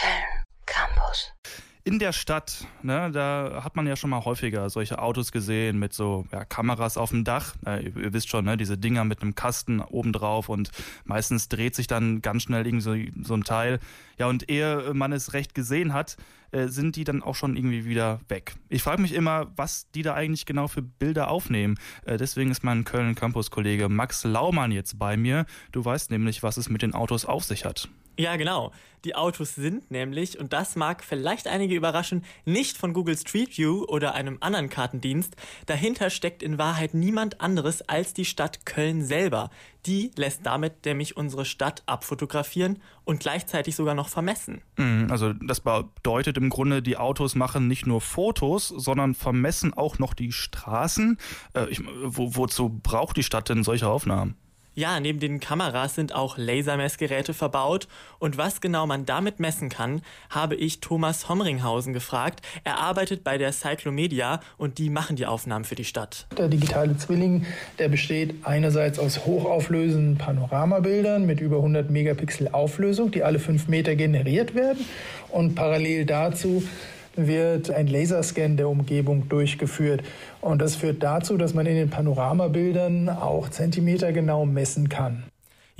Köln Campus. In der Stadt, ne, da hat man ja schon mal häufiger solche Autos gesehen mit so ja, Kameras auf dem Dach. Äh, ihr, ihr wisst schon, ne, diese Dinger mit einem Kasten obendrauf und meistens dreht sich dann ganz schnell irgendwie so, so ein Teil. Ja, und ehe man es recht gesehen hat, äh, sind die dann auch schon irgendwie wieder weg. Ich frage mich immer, was die da eigentlich genau für Bilder aufnehmen. Äh, deswegen ist mein Köln-Campus-Kollege Max Laumann jetzt bei mir. Du weißt nämlich, was es mit den Autos auf sich hat. Ja, genau. Die Autos sind nämlich, und das mag vielleicht einige überraschen, nicht von Google Street View oder einem anderen Kartendienst. Dahinter steckt in Wahrheit niemand anderes als die Stadt Köln selber. Die lässt damit nämlich unsere Stadt abfotografieren und gleichzeitig sogar noch vermessen. Mhm, also das bedeutet im Grunde, die Autos machen nicht nur Fotos, sondern vermessen auch noch die Straßen. Äh, ich, wo, wozu braucht die Stadt denn solche Aufnahmen? Ja, neben den Kameras sind auch Lasermessgeräte verbaut. Und was genau man damit messen kann, habe ich Thomas Homringhausen gefragt. Er arbeitet bei der Cyclomedia und die machen die Aufnahmen für die Stadt. Der digitale Zwilling, der besteht einerseits aus hochauflösenden Panoramabildern mit über 100 Megapixel Auflösung, die alle fünf Meter generiert werden. Und parallel dazu wird ein Laserscan der Umgebung durchgeführt. Und das führt dazu, dass man in den Panoramabildern auch zentimetergenau messen kann.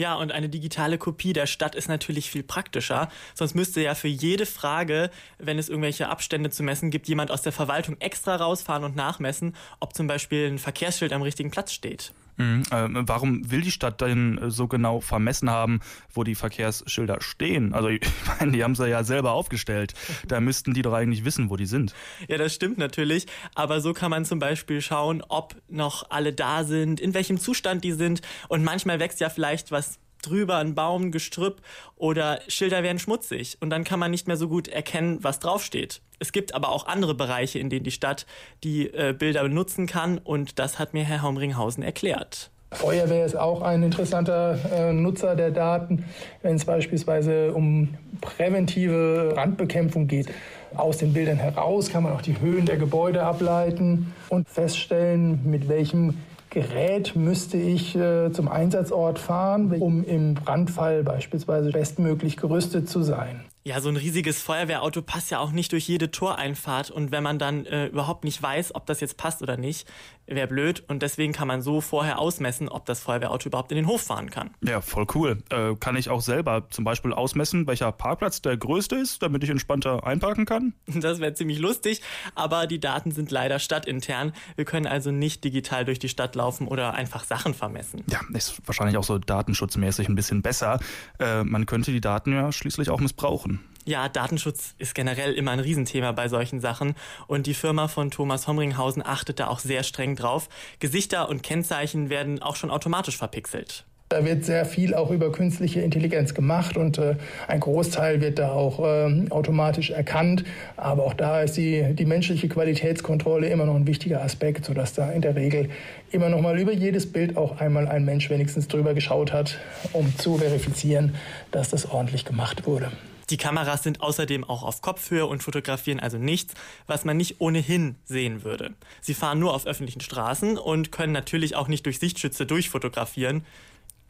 Ja, und eine digitale Kopie der Stadt ist natürlich viel praktischer. Sonst müsste ja für jede Frage, wenn es irgendwelche Abstände zu messen gibt, jemand aus der Verwaltung extra rausfahren und nachmessen, ob zum Beispiel ein Verkehrsschild am richtigen Platz steht. Mhm. Äh, warum will die Stadt denn äh, so genau vermessen haben, wo die Verkehrsschilder stehen? Also ich meine, die haben sie ja selber aufgestellt. Da müssten die doch eigentlich wissen, wo die sind. Ja, das stimmt natürlich. Aber so kann man zum Beispiel schauen, ob noch alle da sind, in welchem Zustand die sind. Und manchmal wächst ja vielleicht was drüber, ein Baum, Gestrüpp oder Schilder werden schmutzig und dann kann man nicht mehr so gut erkennen, was draufsteht. Es gibt aber auch andere Bereiche, in denen die Stadt die äh, Bilder benutzen kann und das hat mir Herr Haumringhausen erklärt. Feuerwehr ist auch ein interessanter äh, Nutzer der Daten, wenn es beispielsweise um präventive Brandbekämpfung geht. Aus den Bildern heraus kann man auch die Höhen der Gebäude ableiten und feststellen, mit welchem Gerät müsste ich äh, zum Einsatzort fahren, um im Brandfall beispielsweise bestmöglich gerüstet zu sein. Ja, so ein riesiges Feuerwehrauto passt ja auch nicht durch jede Toreinfahrt und wenn man dann äh, überhaupt nicht weiß, ob das jetzt passt oder nicht, wäre blöd und deswegen kann man so vorher ausmessen, ob das Feuerwehrauto überhaupt in den Hof fahren kann. Ja, voll cool. Äh, kann ich auch selber zum Beispiel ausmessen, welcher Parkplatz der größte ist, damit ich entspannter einparken kann? Das wäre ziemlich lustig, aber die Daten sind leider stadtintern. Wir können also nicht digital durch die Stadt laufen oder einfach Sachen vermessen. Ja, ist wahrscheinlich auch so datenschutzmäßig ein bisschen besser. Äh, man könnte die Daten ja schließlich auch missbrauchen. Ja, Datenschutz ist generell immer ein Riesenthema bei solchen Sachen und die Firma von Thomas Homringhausen achtet da auch sehr streng drauf. Gesichter und Kennzeichen werden auch schon automatisch verpixelt. Da wird sehr viel auch über künstliche Intelligenz gemacht und äh, ein Großteil wird da auch äh, automatisch erkannt. Aber auch da ist die, die menschliche Qualitätskontrolle immer noch ein wichtiger Aspekt, sodass da in der Regel immer noch mal über jedes Bild auch einmal ein Mensch wenigstens drüber geschaut hat, um zu verifizieren, dass das ordentlich gemacht wurde. Die Kameras sind außerdem auch auf Kopfhöhe und fotografieren also nichts, was man nicht ohnehin sehen würde. Sie fahren nur auf öffentlichen Straßen und können natürlich auch nicht durch Sichtschütze durchfotografieren.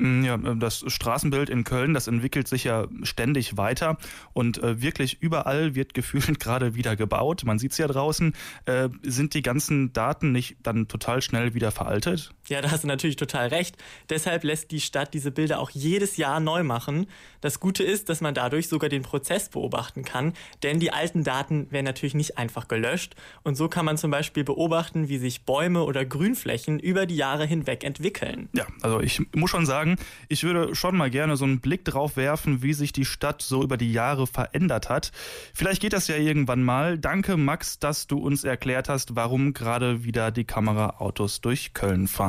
Mm, ja, äh, das Straßenbild in Köln, das entwickelt sich ja ständig weiter und äh, wirklich überall wird gefühlt gerade wieder gebaut. Man sieht es ja draußen. Äh, sind die ganzen Daten nicht dann total schnell wieder veraltet? Ja, da hast du natürlich total recht. Deshalb lässt die Stadt diese Bilder auch jedes Jahr neu machen. Das Gute ist, dass man dadurch sogar den Prozess beobachten kann, denn die alten Daten werden natürlich nicht einfach gelöscht. Und so kann man zum Beispiel beobachten, wie sich Bäume oder Grünflächen über die Jahre hinweg entwickeln. Ja, also ich muss schon sagen, ich würde schon mal gerne so einen Blick drauf werfen, wie sich die Stadt so über die Jahre verändert hat. Vielleicht geht das ja irgendwann mal. Danke, Max, dass du uns erklärt hast, warum gerade wieder die Kameraautos durch Köln fahren.